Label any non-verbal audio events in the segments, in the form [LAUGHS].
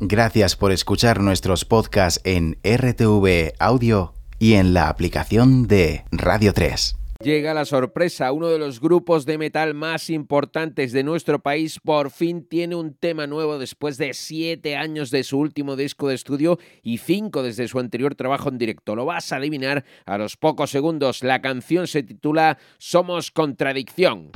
Gracias por escuchar nuestros podcasts en RTV Audio y en la aplicación de Radio 3. Llega la sorpresa, uno de los grupos de metal más importantes de nuestro país por fin tiene un tema nuevo después de siete años de su último disco de estudio y cinco desde su anterior trabajo en directo. Lo vas a adivinar a los pocos segundos. La canción se titula Somos Contradicción.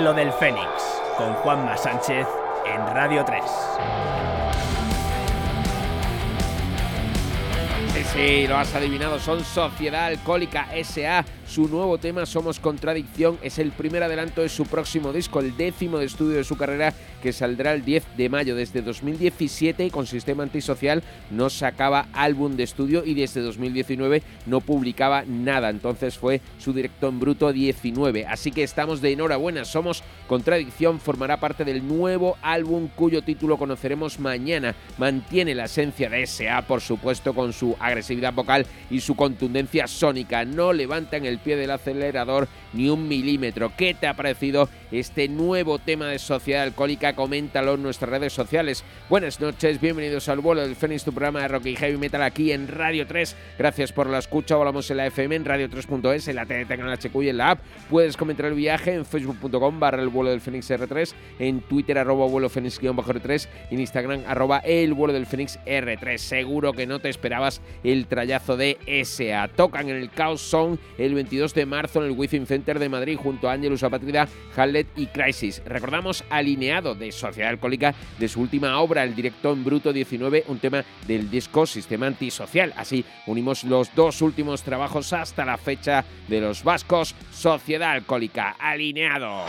Vuelo del Fénix, con Juanma Sánchez en Radio 3. Sí, lo has adivinado, son Sociedad Alcohólica SA su nuevo tema, Somos Contradicción, es el primer adelanto de su próximo disco, el décimo de estudio de su carrera, que saldrá el 10 de mayo. Desde 2017 y con Sistema Antisocial no sacaba álbum de estudio y desde 2019 no publicaba nada. Entonces fue su directo en bruto 19. Así que estamos de enhorabuena. Somos Contradicción formará parte del nuevo álbum cuyo título conoceremos mañana. Mantiene la esencia de SA, por supuesto, con su agresividad vocal y su contundencia sónica. No levanta en el pie del acelerador ni un milímetro. ¿Qué te ha parecido este nuevo tema de Sociedad Alcohólica? Coméntalo en nuestras redes sociales. Buenas noches, bienvenidos al vuelo del Fénix, tu programa de rock y heavy metal aquí en Radio 3. Gracias por la escucha, volamos en la FM, en radio3.es, en la TDT, en la HQ y en la app. Puedes comentar el viaje en facebook.com barra el vuelo del Fénix R3, en Twitter arroba vuelo Fénix-R3 y en Instagram arroba el vuelo del Fénix R3. Seguro que no te esperabas trayazo de SA. Tocan en el Chaos Song el 22 de marzo en el Within Center de Madrid junto a Angelus Apatrida, Hallet y Crisis. Recordamos alineado de Sociedad Alcohólica de su última obra, el directo en Bruto 19, un tema del disco Sistema Antisocial. Así unimos los dos últimos trabajos hasta la fecha de los vascos, Sociedad Alcohólica, alineado.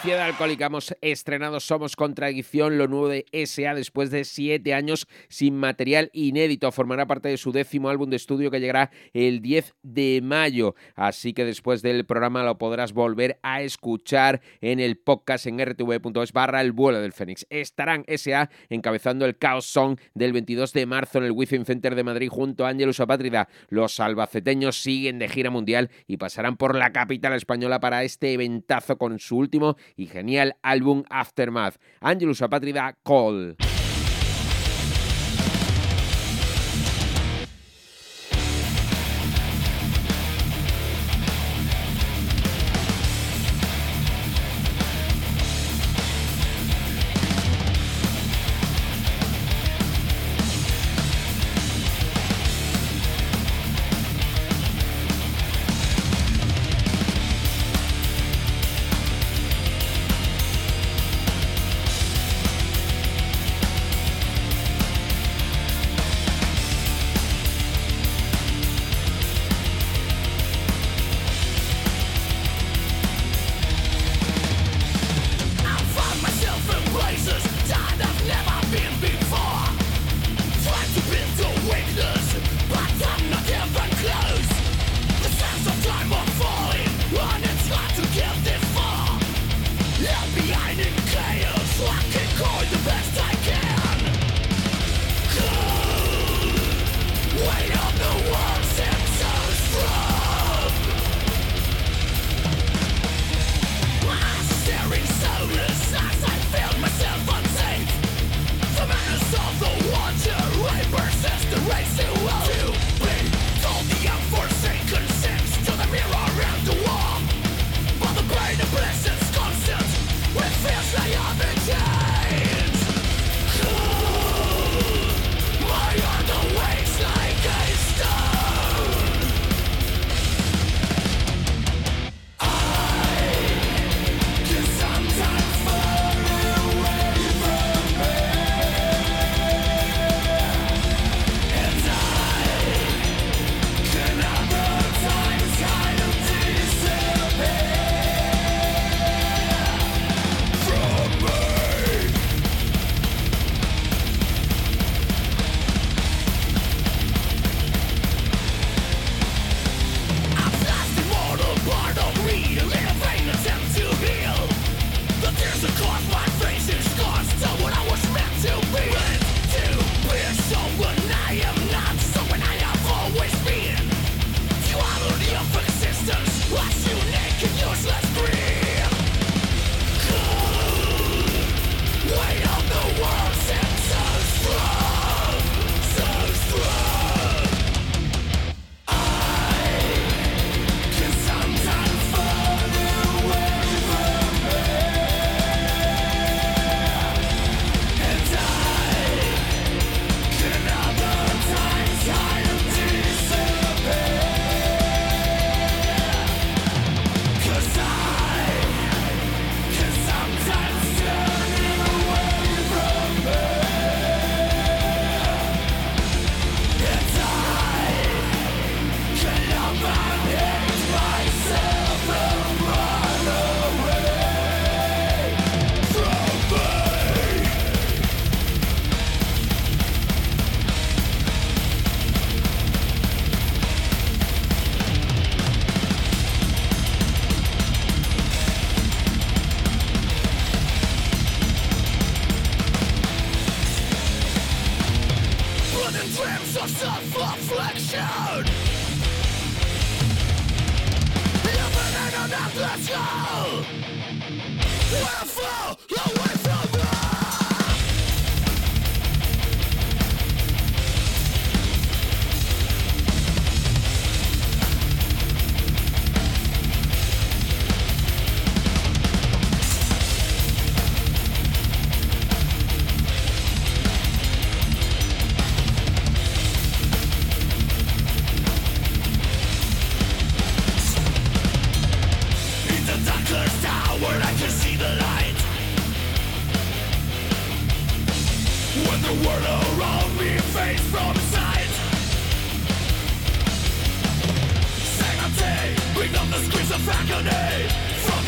Sociedad Alcohólica hemos estrenado Somos Contradicción, lo nuevo de SA después de siete años sin material inédito. Formará parte de su décimo álbum de estudio que llegará el 10 de mayo. Así que después del programa lo podrás volver a escuchar en el podcast en rtv.es barra el vuelo del Fénix. Estarán SA encabezando el Chaos Song del 22 de marzo en el Wifi Center de Madrid junto a Ángelus Apátrida. Los albaceteños siguen de gira mundial y pasarán por la capital española para este eventazo con su último y genial álbum Aftermath. Angelus Apátrida Call.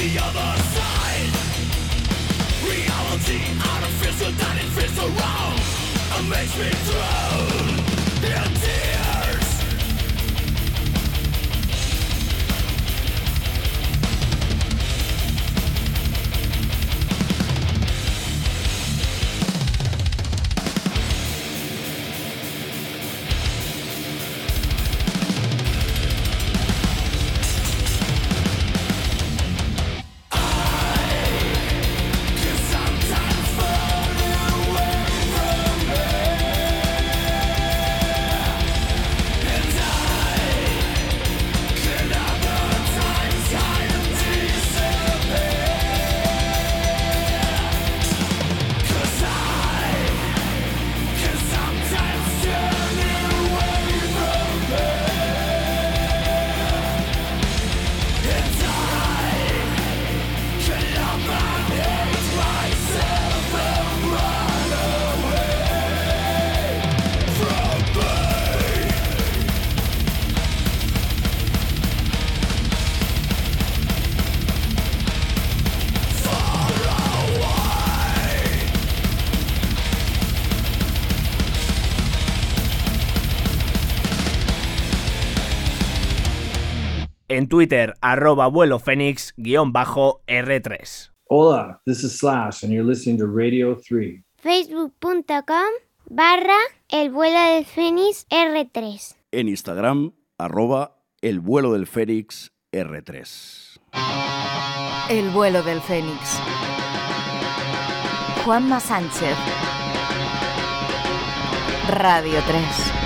the other side. Reality artificial that it fits around And makes me drown. En Twitter, arroba vuelo fénix R3. Hola, this is Slash and you're listening to Radio 3. Facebook.com barra el vuelo del fénix R3. En Instagram, arroba el vuelo del fénix R3. El vuelo del fénix. Juanma Sánchez. Radio 3.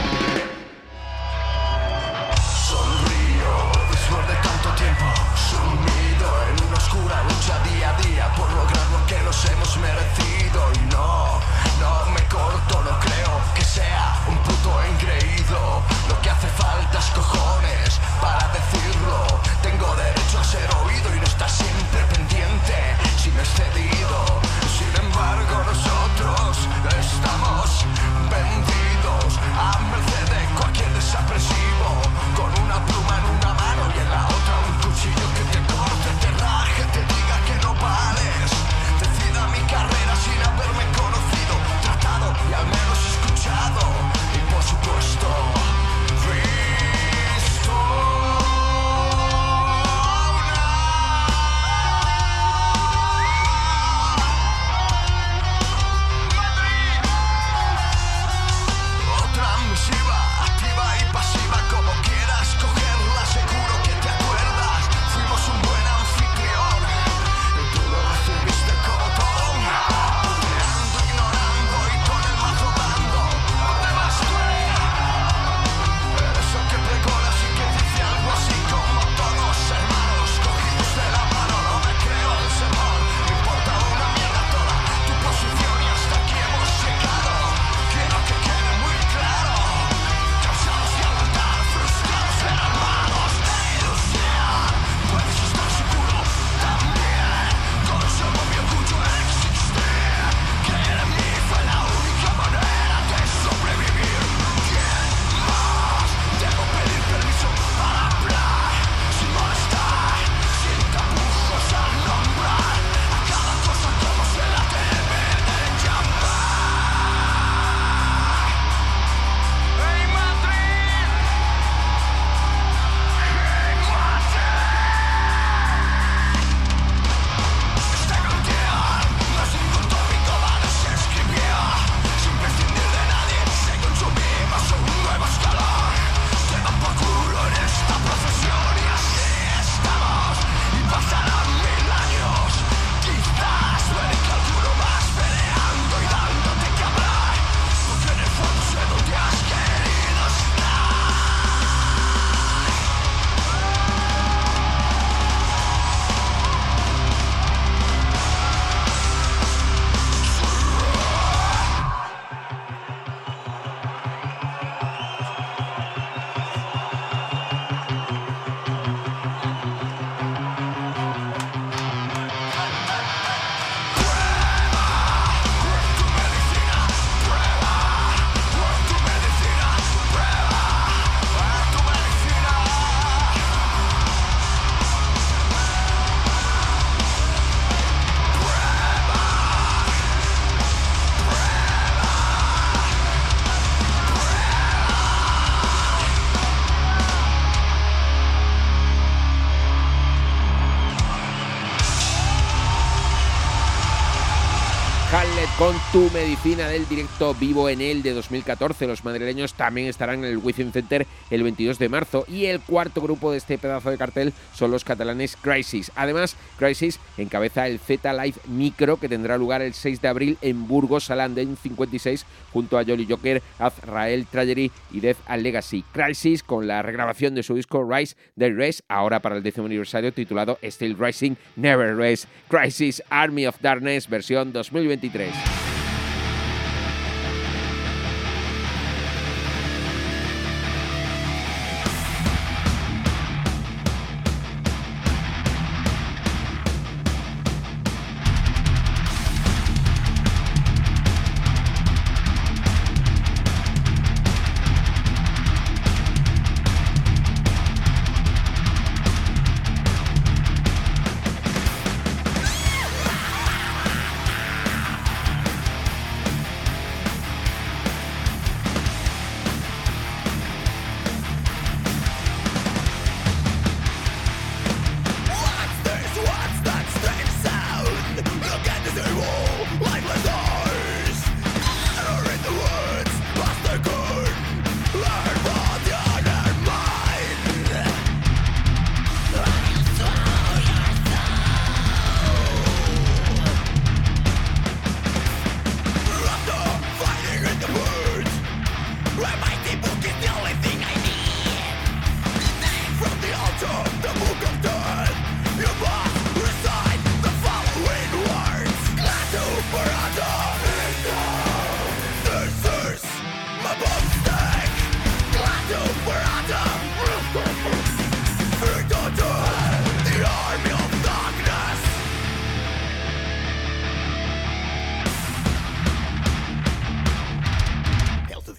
Tu medicina del directo vivo en el de 2014. Los madrileños también estarán en el Wizzing Center el 22 de marzo y el cuarto grupo de este pedazo de cartel son los catalanes Crisis. Además, Crisis encabeza el Z Live Micro que tendrá lugar el 6 de abril en Burgos, Alanden 56 junto a Jolly Joker, Azrael Tragedy y Death and Legacy. Crisis con la regrabación de su disco Rise the Race, ahora para el décimo aniversario titulado Still Rising Never Race. Crisis Army of Darkness versión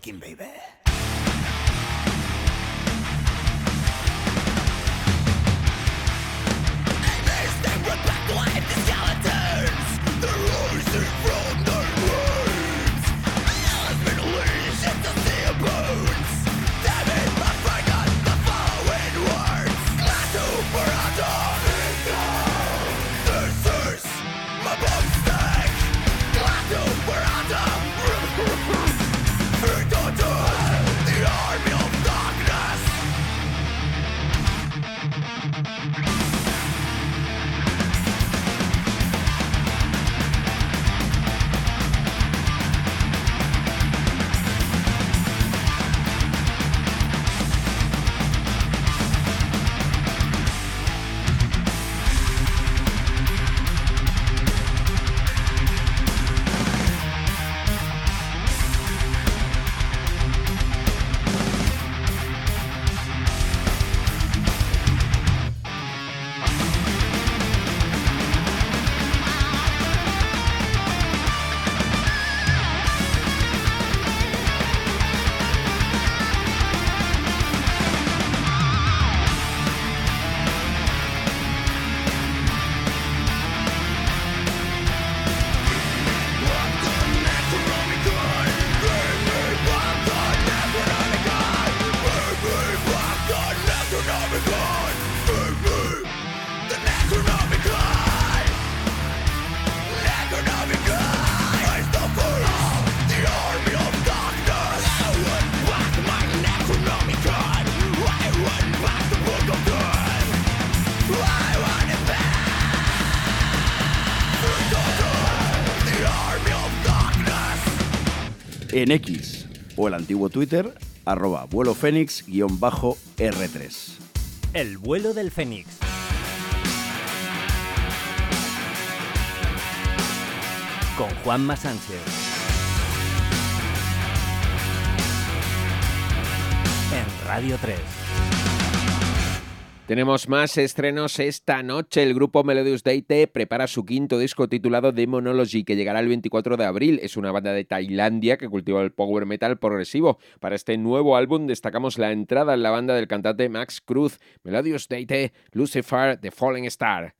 2020 2023. En X o el antiguo Twitter, arroba vuelo fénix-r3. El vuelo del Fénix. Con Juanma Sánchez. En Radio 3. Tenemos más estrenos esta noche. El grupo Melodious Date prepara su quinto disco titulado Demonology, que llegará el 24 de abril. Es una banda de Tailandia que cultiva el power metal progresivo. Para este nuevo álbum destacamos la entrada en la banda del cantante Max Cruz. Melodious Date, Lucifer, The Falling Star.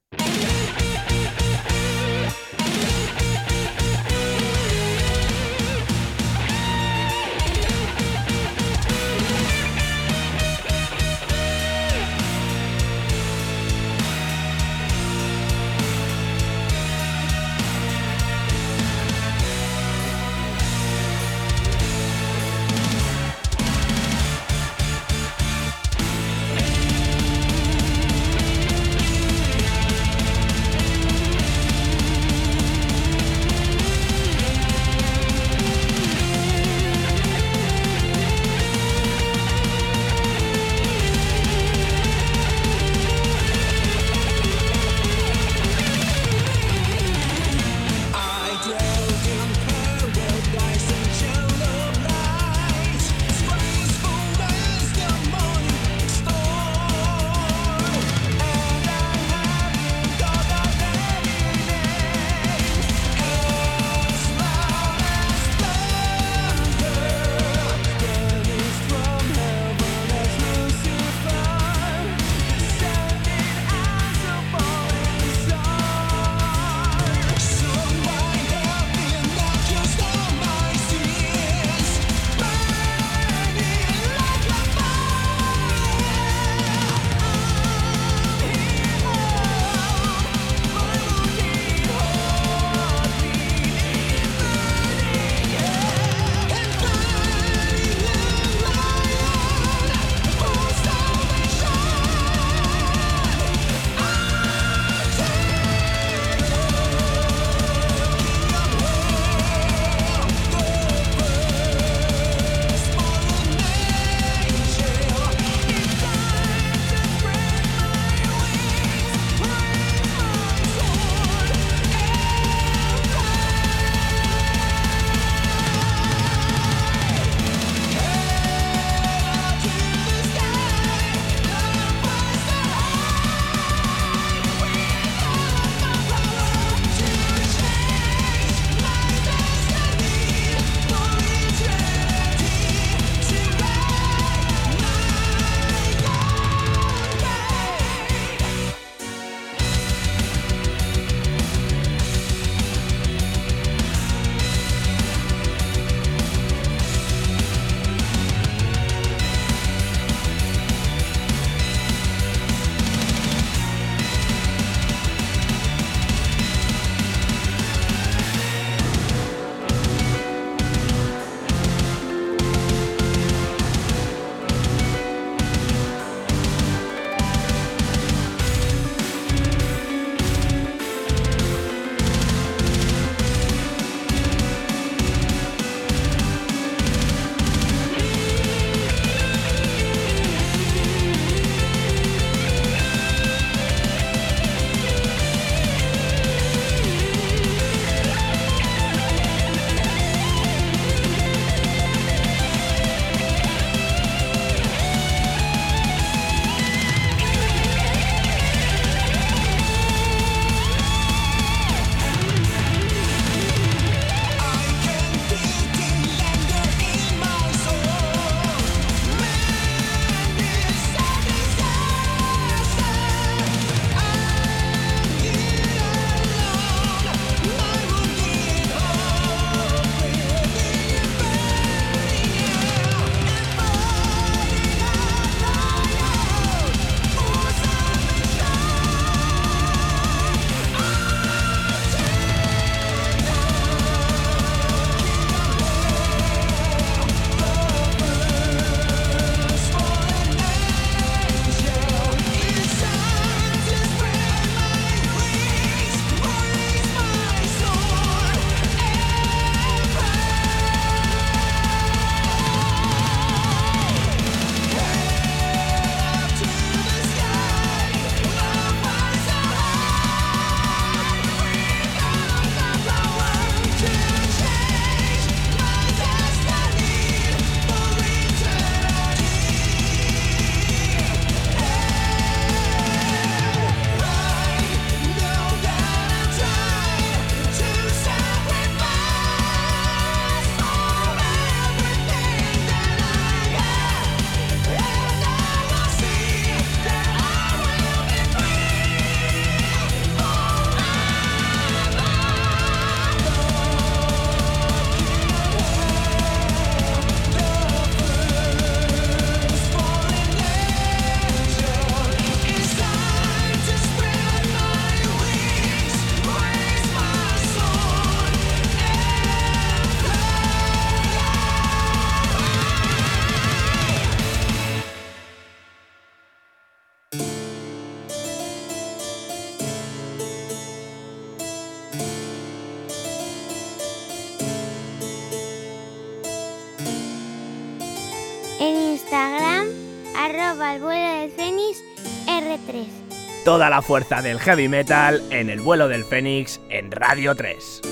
Toda la fuerza del heavy metal en el vuelo del Fénix en Radio 3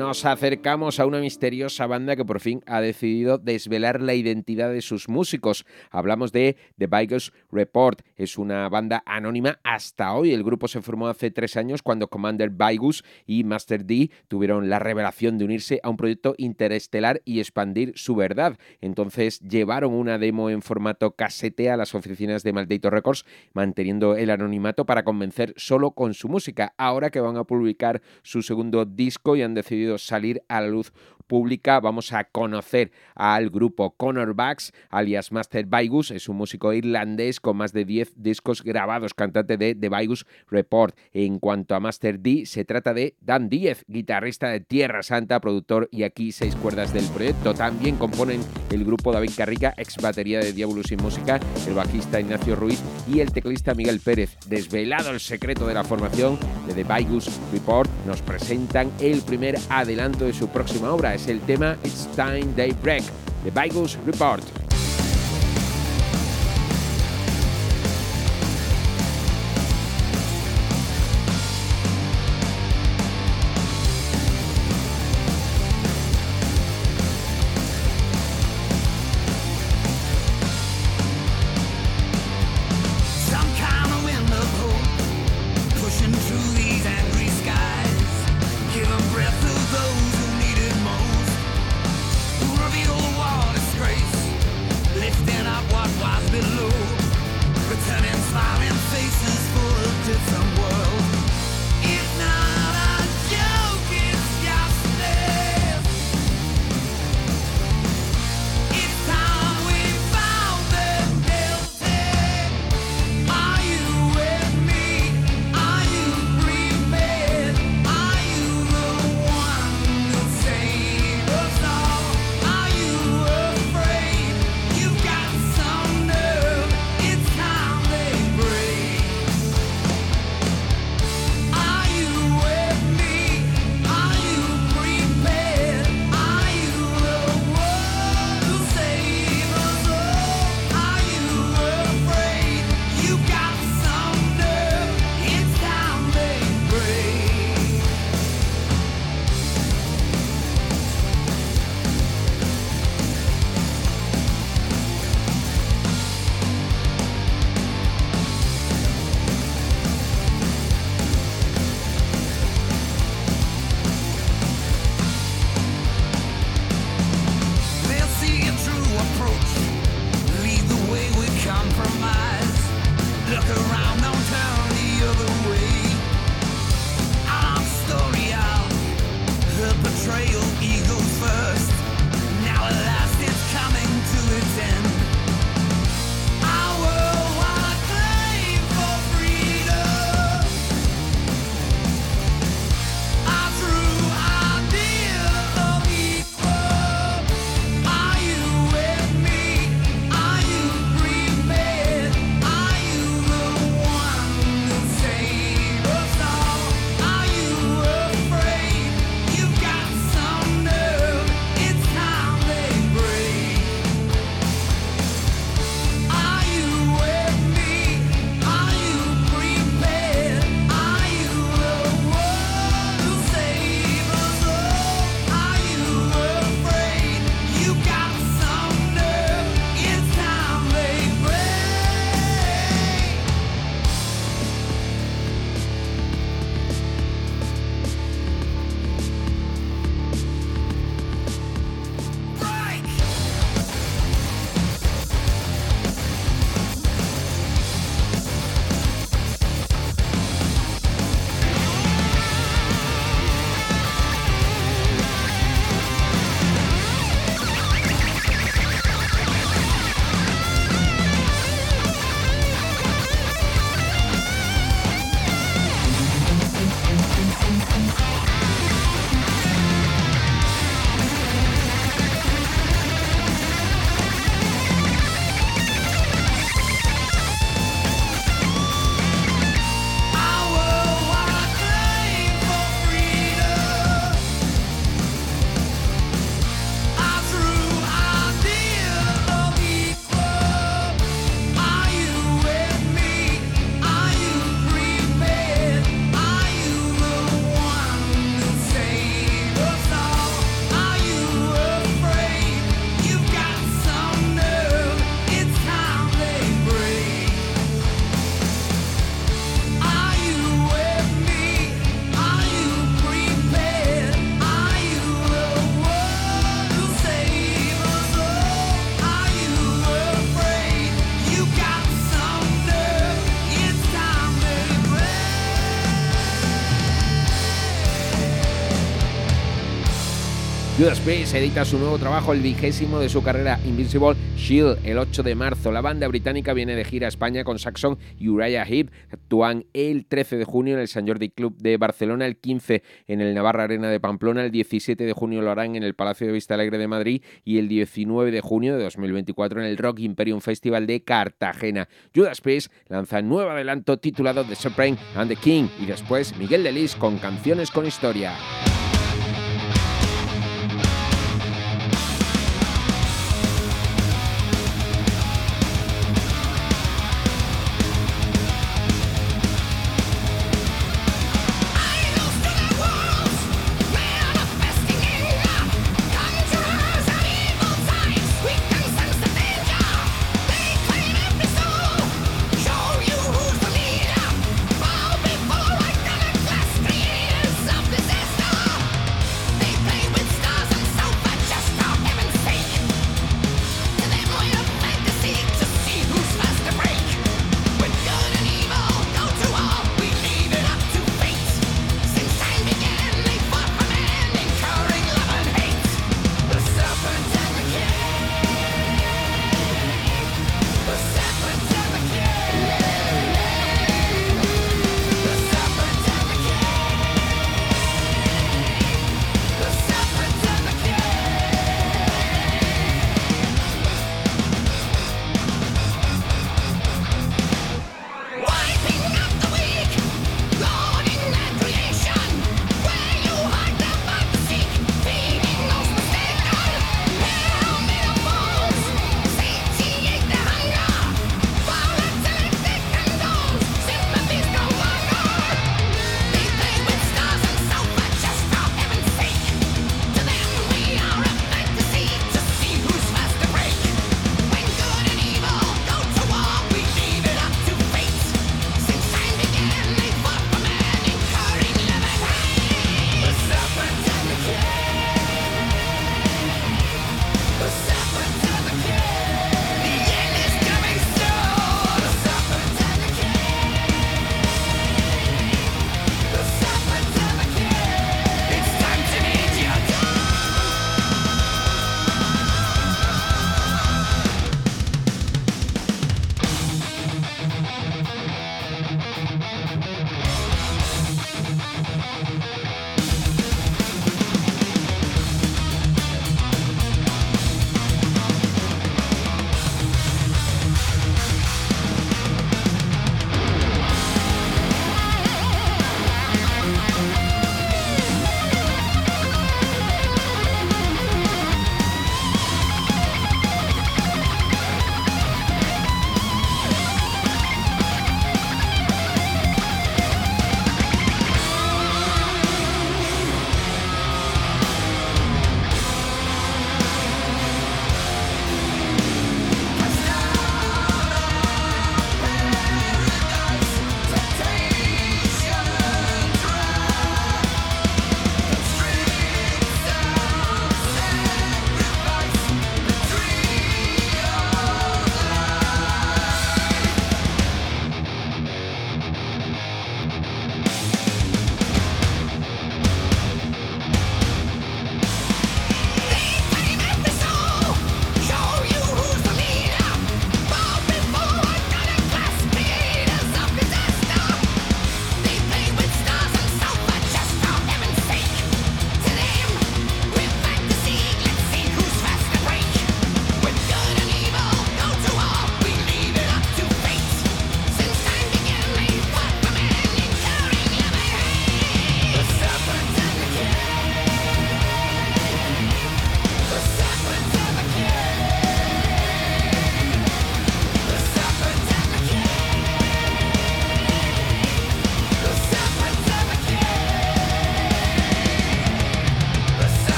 nos acercamos a una misteriosa banda que por fin ha decidido desvelar la identidad de sus músicos. Hablamos de The Bikers Report. Es una banda anónima hasta hoy. El grupo se formó hace tres años cuando Commander Vigus y Master D tuvieron la revelación de unirse a un proyecto interestelar y expandir su verdad. Entonces llevaron una demo en formato casete a las oficinas de Maldito Records, manteniendo el anonimato para convencer solo con su música. Ahora que van a publicar su segundo disco y han decidido salir a la luz vamos a conocer al grupo Connor Bax, alias Master Vigus. Es un músico irlandés con más de 10 discos grabados, cantante de The Vigus Report. En cuanto a Master D, se trata de Dan Díez, guitarrista de Tierra Santa, productor y aquí seis cuerdas del proyecto. También componen el grupo David Carrica, ex batería de Diablo Sin Música, el bajista Ignacio Ruiz y el teclista Miguel Pérez. Desvelado el secreto de la formación de The Vigus Report, nos presentan el primer adelanto de su próxima obra. Es el tema It's Time Day Break, The Vigus Report. Priest edita su nuevo trabajo, el vigésimo de su carrera, Invincible Shield, el 8 de marzo. La banda británica viene de gira a España con Saxon y Uriah Heep. Actúan el 13 de junio en el San Jordi Club de Barcelona, el 15 en el Navarra Arena de Pamplona, el 17 de junio lo harán en el Palacio de Vista Alegre de Madrid y el 19 de junio de 2024 en el Rock Imperium Festival de Cartagena. Judas Priest lanza nuevo adelanto titulado The Supreme and the King y después Miguel Delis con canciones con historia.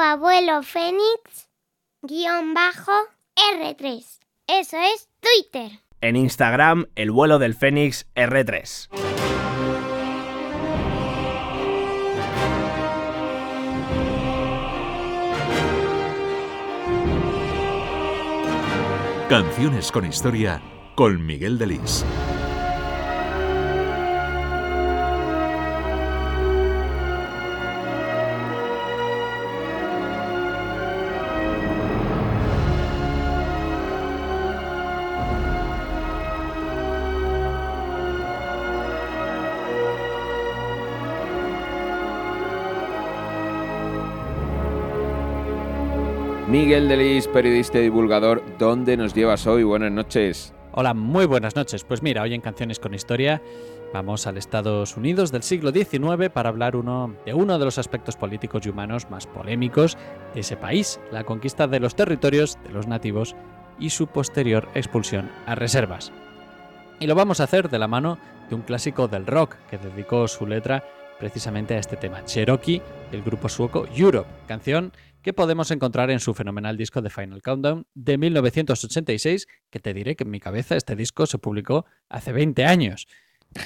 Abuelo Fénix guion bajo R3. Eso es Twitter. En Instagram, el vuelo del Fénix R3. Canciones con historia con Miguel Delis. Miguel Delis, periodista y divulgador, ¿dónde nos llevas hoy? Buenas noches. Hola, muy buenas noches. Pues mira, hoy en Canciones con Historia vamos al Estados Unidos del siglo XIX para hablar de uno de los aspectos políticos y humanos más polémicos de ese país, la conquista de los territorios de los nativos y su posterior expulsión a reservas. Y lo vamos a hacer de la mano de un clásico del rock que dedicó su letra precisamente a este tema, Cherokee, del grupo sueco Europe, canción que podemos encontrar en su fenomenal disco de Final Countdown de 1986, que te diré que en mi cabeza este disco se publicó hace 20 años.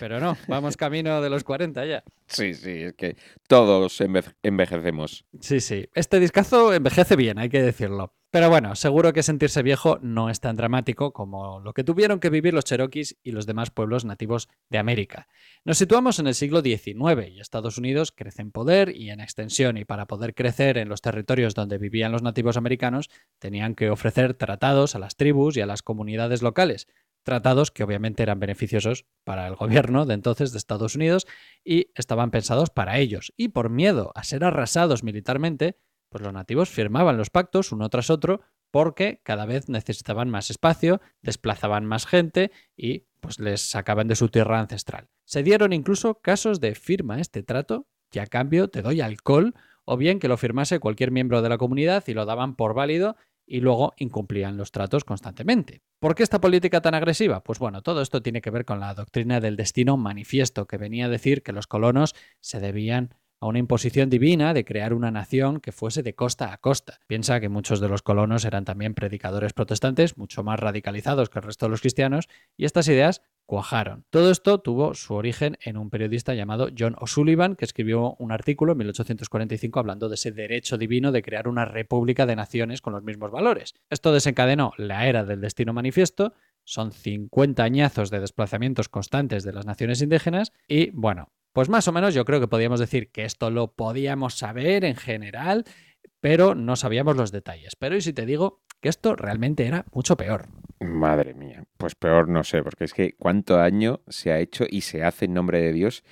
Pero no, [LAUGHS] vamos camino de los 40 ya. Sí, sí, es que todos envejecemos. Sí, sí. Este discazo envejece bien, hay que decirlo. Pero bueno, seguro que sentirse viejo no es tan dramático como lo que tuvieron que vivir los cherokees y los demás pueblos nativos de América. Nos situamos en el siglo XIX y Estados Unidos crece en poder y en extensión y para poder crecer en los territorios donde vivían los nativos americanos tenían que ofrecer tratados a las tribus y a las comunidades locales. Tratados que obviamente eran beneficiosos para el gobierno de entonces de Estados Unidos y estaban pensados para ellos. Y por miedo a ser arrasados militarmente, pues los nativos firmaban los pactos uno tras otro porque cada vez necesitaban más espacio, desplazaban más gente y pues les sacaban de su tierra ancestral. Se dieron incluso casos de firma este trato y a cambio te doy alcohol o bien que lo firmase cualquier miembro de la comunidad y lo daban por válido y luego incumplían los tratos constantemente. ¿Por qué esta política tan agresiva? Pues bueno, todo esto tiene que ver con la doctrina del destino manifiesto, que venía a decir que los colonos se debían a una imposición divina de crear una nación que fuese de costa a costa. Piensa que muchos de los colonos eran también predicadores protestantes, mucho más radicalizados que el resto de los cristianos, y estas ideas cuajaron. Todo esto tuvo su origen en un periodista llamado John O'Sullivan, que escribió un artículo en 1845 hablando de ese derecho divino de crear una república de naciones con los mismos valores. Esto desencadenó la era del destino manifiesto, son 50 añazos de desplazamientos constantes de las naciones indígenas y, bueno, pues más o menos yo creo que podríamos decir que esto lo podíamos saber en general, pero no sabíamos los detalles. Pero ¿y si te digo que esto realmente era mucho peor? Madre mía, pues peor no sé, porque es que cuánto daño se ha hecho y se hace en nombre de Dios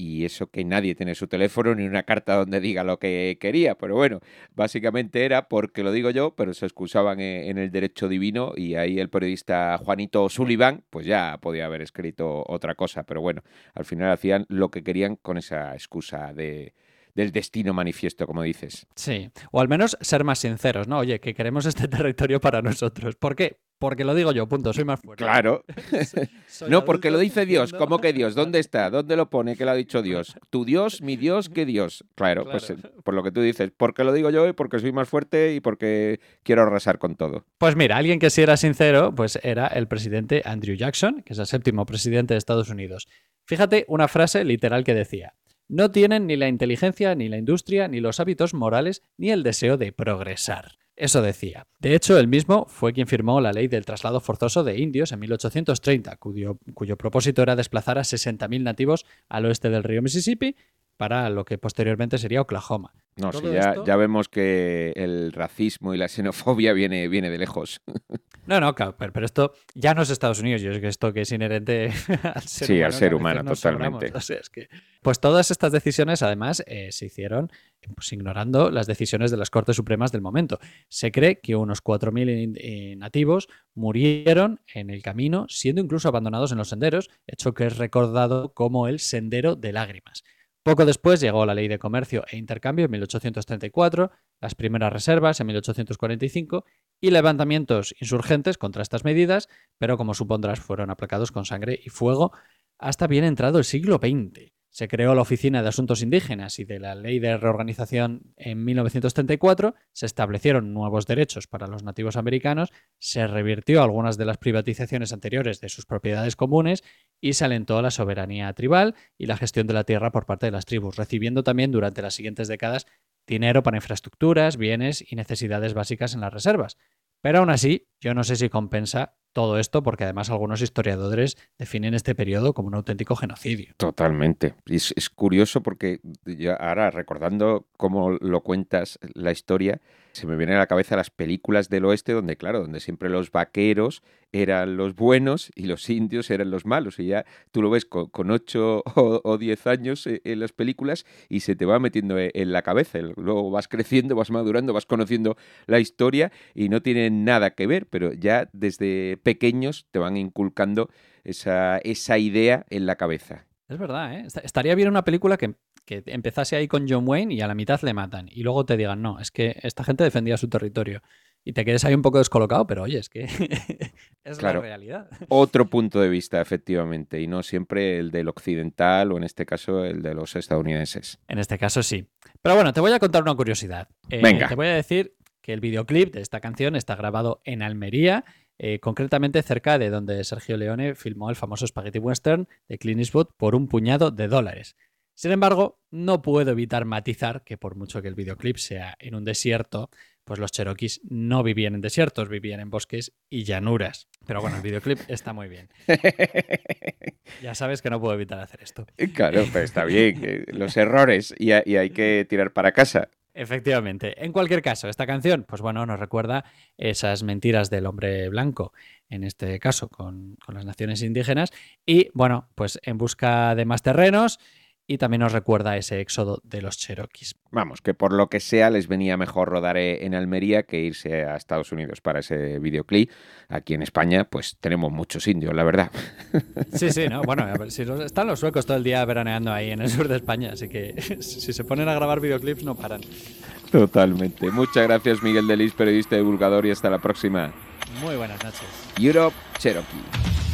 y eso que nadie tiene su teléfono ni una carta donde diga lo que quería, pero bueno, básicamente era porque lo digo yo, pero se excusaban e, en el derecho divino y ahí el periodista Juanito Sullivan pues ya podía haber escrito otra cosa, pero bueno, al final hacían lo que querían con esa excusa de, del destino manifiesto, como dices. Sí, o al menos ser más sinceros, ¿no? Oye, que queremos este [LAUGHS] territorio para nosotros. ¿Por qué? Porque lo digo yo, punto, soy más fuerte. Claro. [LAUGHS] [LAUGHS] no, porque lo dice Dios. ¿Cómo que Dios? ¿Dónde está? ¿Dónde lo pone que lo ha dicho Dios? ¿Tu Dios, mi Dios, qué Dios? Claro, pues eh, por lo que tú dices, porque lo digo yo y porque soy más fuerte y porque quiero arrasar con todo. Pues mira, alguien que sí era sincero, pues era el presidente Andrew Jackson, que es el séptimo presidente de Estados Unidos. Fíjate una frase literal que decía, no tienen ni la inteligencia, ni la industria, ni los hábitos morales, ni el deseo de progresar. Eso decía. De hecho, él mismo fue quien firmó la ley del traslado forzoso de indios en 1830, cuyo, propósito era desplazar a 60.000 nativos al oeste del río Mississippi para lo que posteriormente sería Oklahoma. No, sí, ya, vemos que el racismo y la xenofobia viene, viene de lejos. [LAUGHS] No, no, claro, pero, esto ya no es Estados Unidos, yo es que esto que es inherente [LAUGHS] al ser sí, humano. al ser humano, totalmente. Pues todas estas decisiones, además, eh, se hicieron pues, ignorando las decisiones de las Cortes Supremas del momento. Se cree que unos 4.000 eh, nativos murieron en el camino, siendo incluso abandonados en los senderos, hecho que es recordado como el Sendero de Lágrimas. Poco después llegó la Ley de Comercio e Intercambio en 1834, las primeras reservas en 1845 y levantamientos insurgentes contra estas medidas, pero como supondrás fueron aplacados con sangre y fuego hasta bien entrado el siglo XX. Se creó la Oficina de Asuntos Indígenas y de la Ley de Reorganización en 1934, se establecieron nuevos derechos para los nativos americanos, se revirtió algunas de las privatizaciones anteriores de sus propiedades comunes y se alentó la soberanía tribal y la gestión de la tierra por parte de las tribus, recibiendo también durante las siguientes décadas dinero para infraestructuras, bienes y necesidades básicas en las reservas. Pero aún así, yo no sé si compensa todo esto, porque además algunos historiadores definen este periodo como un auténtico genocidio. Totalmente. Es, es curioso porque yo ahora recordando cómo lo cuentas la historia, se me vienen a la cabeza las películas del oeste donde, claro, donde siempre los vaqueros eran los buenos y los indios eran los malos. Y ya tú lo ves con, con 8 o, 10 años eh, en las películas y se te va metiendo e, en la cabeza. Luego vas creciendo, vas madurando, vas conociendo la historia y no tiene nada que ver, pero ya desde pequeños te van inculcando esa, esa idea en la cabeza. Es verdad, ¿eh? Estaría bien una película que que empezase ahí con John Wayne y a la mitad le matan. Y luego te digan, no, es que esta gente defendía su territorio. Y te quedes ahí un poco descolocado, pero oye, es que [LAUGHS] es la realidad. Otro punto de vista, efectivamente, y no siempre el del occidental o en este caso el de los estadounidenses. En este caso sí. Pero bueno, te voy a contar una curiosidad. Eh, Venga. Te voy a decir que el videoclip de esta canción está grabado en Almería, eh, concretamente cerca de donde Sergio Leone filmó el famoso Spaghetti Western de Clint Eastwood por un puñado de dólares. Sin embargo, no puedo evitar matizar que por mucho que el videoclip sea en un desierto, pues los cherokees no vivían en desiertos, vivían en bosques y llanuras. Pero bueno, el videoclip [LAUGHS] está muy bien. Ya sabes que no puedo evitar hacer esto. Claro, pero está bien. Los errores y, hay que tirar para casa. Efectivamente. En cualquier caso, esta canción, pues bueno, nos recuerda esas mentiras del hombre blanco, en este caso con, con las naciones indígenas, y bueno, pues en busca de más terrenos y también nos recuerda ese éxodo de los cherokees. Vamos, que por lo que sea les venía mejor rodar eh, en Almería que irse a Estados Unidos para ese videoclip. Aquí en España, pues tenemos muchos indios, la verdad. [LAUGHS] Sí, sí, no, bueno, si están los suecos todo el día veraneando ahí en el sur de España, así que [LAUGHS] si se ponen a grabar videoclips no paran. Totalmente. Muchas gracias, Miguel Delis, periodista divulgador, y hasta la próxima. Muy buenas noches. Europe Cherokee.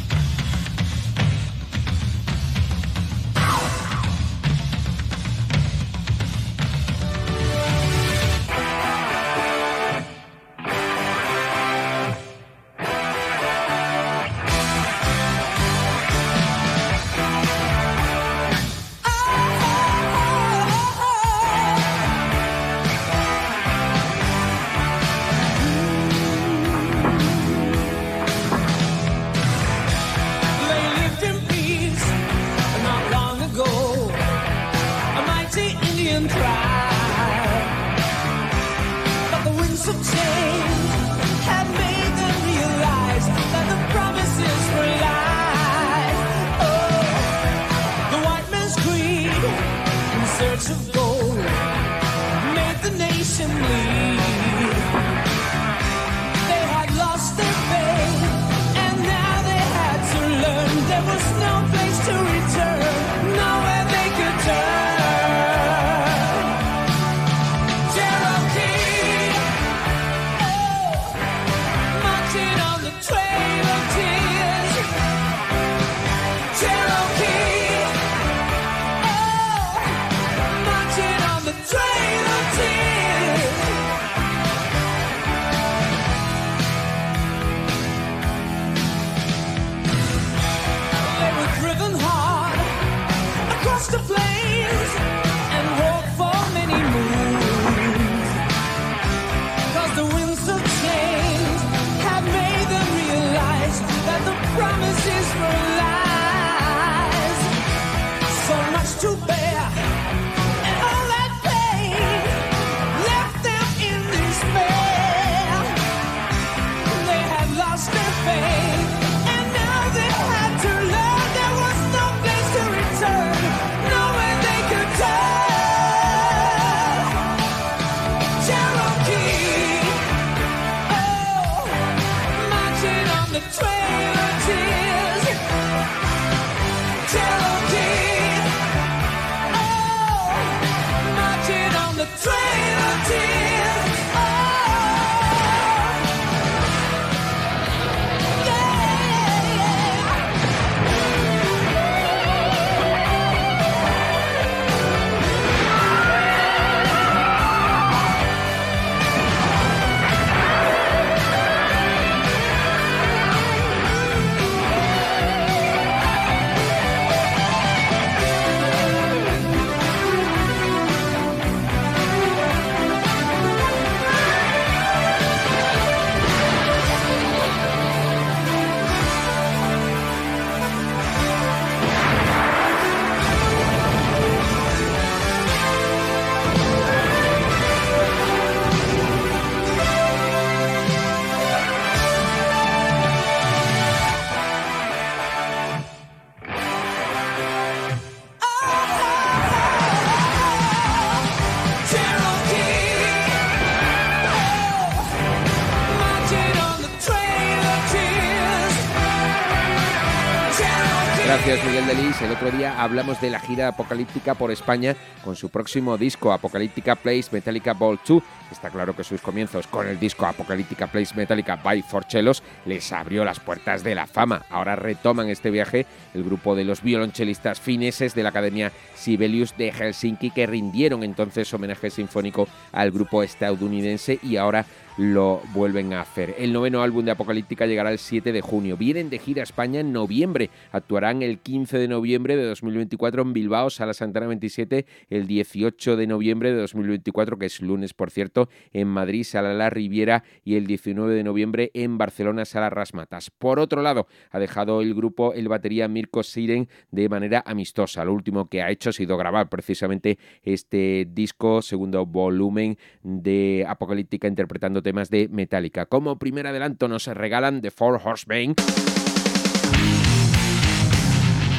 Gracias Miguel Delis. El otro día hablamos de la gira apocalíptica por España con su próximo disco Apocalíptica Place Metallica Ball 2. Está claro que sus comienzos con el disco Apocalíptica Place Metallica by Forcellos les abrió las puertas de la fama. Ahora retoman este viaje el grupo de los violonchelistas fineses de la Academia Sibelius de Helsinki que rindieron entonces homenaje sinfónico al grupo estadounidense y ahora lo vuelven a hacer. El noveno álbum de Apocalíptica llegará el 7 de junio. Vienen de gira a España en noviembre. Actuarán el 15 de noviembre de 2024 en Bilbao, Sala Santana 27, el 18 de noviembre de 2024, que es lunes por cierto, en Madrid, Sala La Riviera y el 19 de noviembre en Barcelona, Sala Rasmatas. Por otro lado, ha dejado el grupo el batería Mirko Siren de manera amistosa. Lo último que ha hecho ha sido grabar precisamente este disco, segundo volumen de Apocalíptica interpretando temas de Metallica. Como primer adelanto nos regalan The Four Horsemen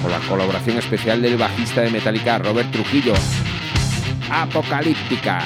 con la colaboración especial del bajista de Metallica Robert Trujillo. Apocalíptica.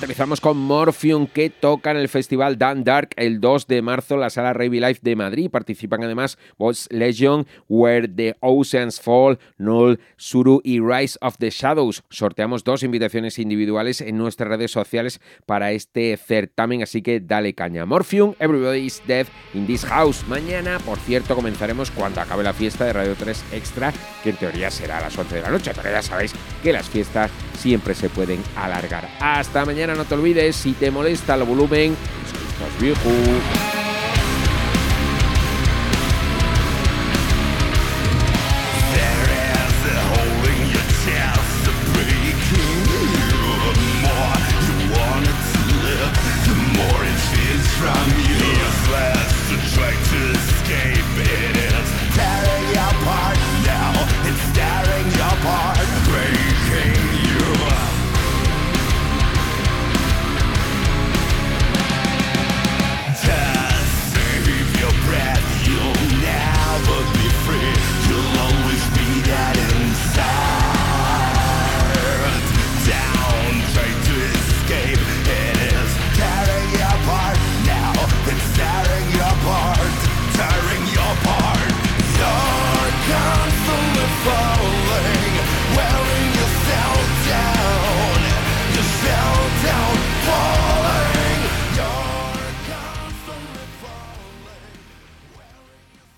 Aterrizamos con Morphium que toca en el festival Dan Dark el 2 de marzo en la sala Ravi Life de Madrid. Participan además Boss Legion, Where the Oceans Fall, Null, Suru y Rise of the Shadows. Sorteamos dos invitaciones individuales en nuestras redes sociales para este certamen, así que dale caña. Morphium, Everybody is Dead in this house. Mañana, por cierto, comenzaremos cuando acabe la fiesta de Radio 3 Extra, que en teoría será a las 11 de la noche, pero ya sabéis que las fiestas siempre se pueden alargar. Hasta mañana, no te olvides, si te molesta el volumen, viejo.